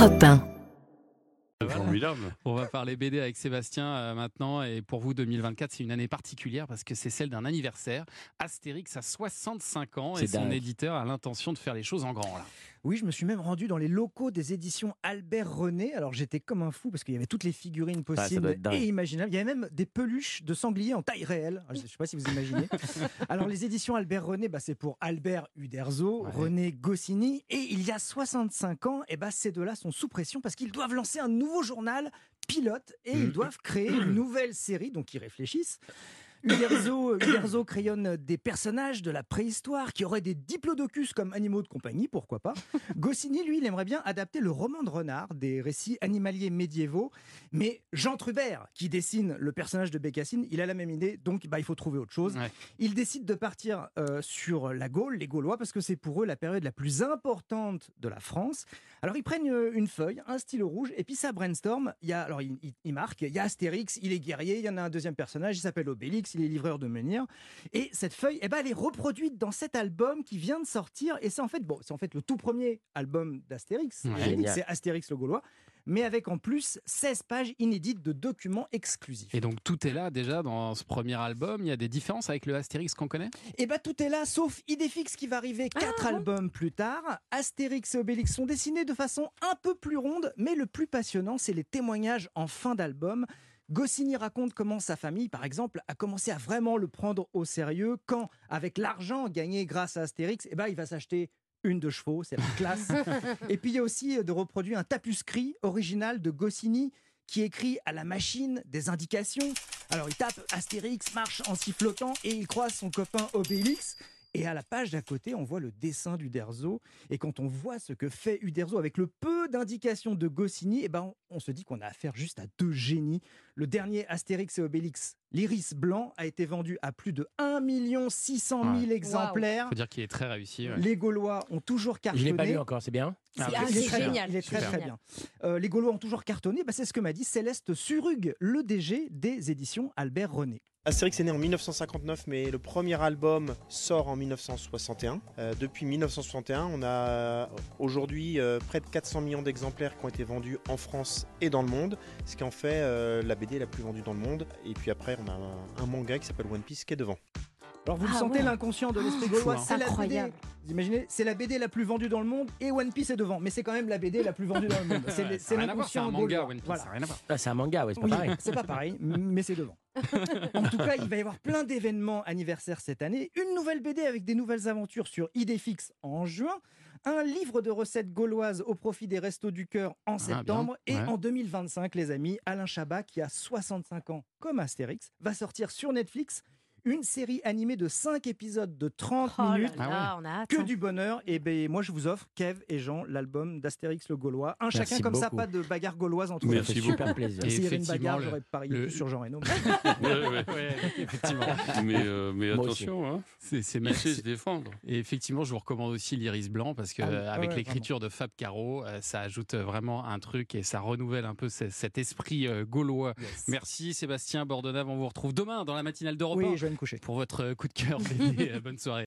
Europe 1. Formidable. On va parler BD avec Sébastien euh, maintenant. Et pour vous, 2024, c'est une année particulière parce que c'est celle d'un anniversaire. Astérix a 65 ans et son dingue. éditeur a l'intention de faire les choses en grand. Là. Oui, je me suis même rendu dans les locaux des éditions Albert René. Alors j'étais comme un fou parce qu'il y avait toutes les figurines Ah, possibles et imaginables. Il y avait même des peluches de sangliers en taille réelle. Alors, Je ne sais pas si vous imaginez. Alors les éditions Albert René, bah, c'est pour Albert Uderzo, Ouais. René Goscinny. Et il y a 65 ans, et bah, ces deux-là sont sous pression parce qu'ils doivent lancer un nouveau journal pilote et ils doivent créer une nouvelle série. Donc ils réfléchissent. Uderzo, Uderzo crayonne des personnages de la préhistoire qui auraient des diplodocus comme animaux de compagnie, pourquoi pas. Goscinny, lui, il aimerait bien adapter le roman de renard, des récits animaliers médiévaux. Mais Jean Trubert, qui dessine le personnage de Bécassine, il a la même idée, donc bah, il faut trouver autre chose. Ouais. Il décide de partir euh, sur la Gaule, les Gaulois, parce que c'est pour eux la période la plus importante de la France. Alors ils prennent euh, une feuille, un stylo rouge, et puis ça brainstorm. Il y a, alors ils il, il marquent, il y a Astérix, il est guerrier, il y en a un deuxième personnage, il s'appelle Obélix, il est livreur de menhir. Et cette feuille, eh ben, elle est reproduite dans cet album qui vient de sortir. Et c'est en fait, bon, c'est en fait le tout premier album d'Astérix. Ouais. C'est Astérix le Gaulois, mais avec en plus 16 pages inédites de documents exclusifs. Et donc tout est là déjà dans ce premier album. Il y a des différences avec le Astérix qu'on connaît? Et bah tout est là, sauf Idéfix qui va arriver quatre albums plus tard. Astérix et Obélix sont dessinés de façon un peu plus ronde, mais le plus passionnant, c'est les témoignages en fin d'album. Goscinny raconte comment sa famille, par exemple, a commencé à vraiment le prendre au sérieux quand, avec l'argent gagné grâce à Astérix, eh ben, il va s'acheter une de chevaux, c'est la classe. et puis il y a aussi euh, de reproduire un tapuscrit original de Goscinny qui écrit à la machine des indications. Alors il tape Astérix marche en sifflotant et il croise son copain Obélix. Et à la page d'à côté, on voit le dessin d'Uderzo. Et quand on voit ce que fait Uderzo avec le peu d'indications de Goscinny, eh ben, on, on se dit qu'on a affaire juste à deux génies. Le dernier Astérix et Obélix, l'iris blanc, a été vendu à plus de 1 600 000 Ouais. exemplaires. faut dire qu'il est très réussi. ouais. Les Gaulois ont toujours Je cartonné. l'ai pas lu encore, c'est bien. Ah, C'est- ah, Il est c'est très bien. génial. Il est très très bien. Euh, les Gaulois ont toujours cartonné. Bah, c'est ce que m'a dit Céleste Surug, le DG des éditions Albert René. Astérix est né en 1959, mais le premier album sort en 1961. Euh, depuis 1961, on a aujourd'hui euh, près de 400 millions d'exemplaires qui ont été vendus en France et dans le monde, ce qui en fait euh, la BD la plus vendue dans le monde. Et puis après, on a un, un manga qui s'appelle One Piece qui est devant. Alors vous le Ah sentez ouais. l'inconscient de l'esprit fou, gaulois, c'est la BD. Vous imaginez, c'est la BD la plus vendue dans le monde et One Piece est devant, mais c'est quand même la BD la plus vendue dans le monde. C'est Ouais, c'est un l'inconscient manga, gaulois. One Piece, Voilà. ça a rien à voir. Ah, c'est un manga, ouais, c'est pas Oui, pareil. c'est pas pareil, mais c'est devant. En tout cas, il va y avoir plein d'événements anniversaires cette année. Une nouvelle BD avec des nouvelles aventures sur Idéfix en juin. Un livre de recettes gauloises au profit des Restos du Cœur en bien, septembre. Et ouais. en 2025, les amis, Alain Chabat, qui a 65 ans comme Astérix, va sortir sur Netflix une série animée de 5 épisodes de 30 Oh là minutes. Ah là, on a hâte. Que hein. du bonheur. Et ben moi, je vous offre, Kev et Jean, l'album d'Astérix le Gaulois. Un Merci chacun comme ça, pas de bagarre gauloise entre Ça Merci eux. super plaisir. Et S'il y avait une effectivement, bagarre, j'aurais parié le- plus sur Jean Reno. Ouais, ouais. Ouais, effectivement. Mais, euh, mais attention, hein, C'est sait se défendre. Et effectivement, je vous recommande aussi l'Iris Blanc parce que Ah oui, euh, avec ouais, l'écriture de Fab Caro, euh, ça ajoute vraiment un truc et ça renouvelle un peu ce- cet esprit euh, gaulois. Merci Sébastien Bordenave, on vous retrouve demain dans la matinale d'Europe 1 Oui, coucher. pour votre coup de cœur. BD. Bonne soirée.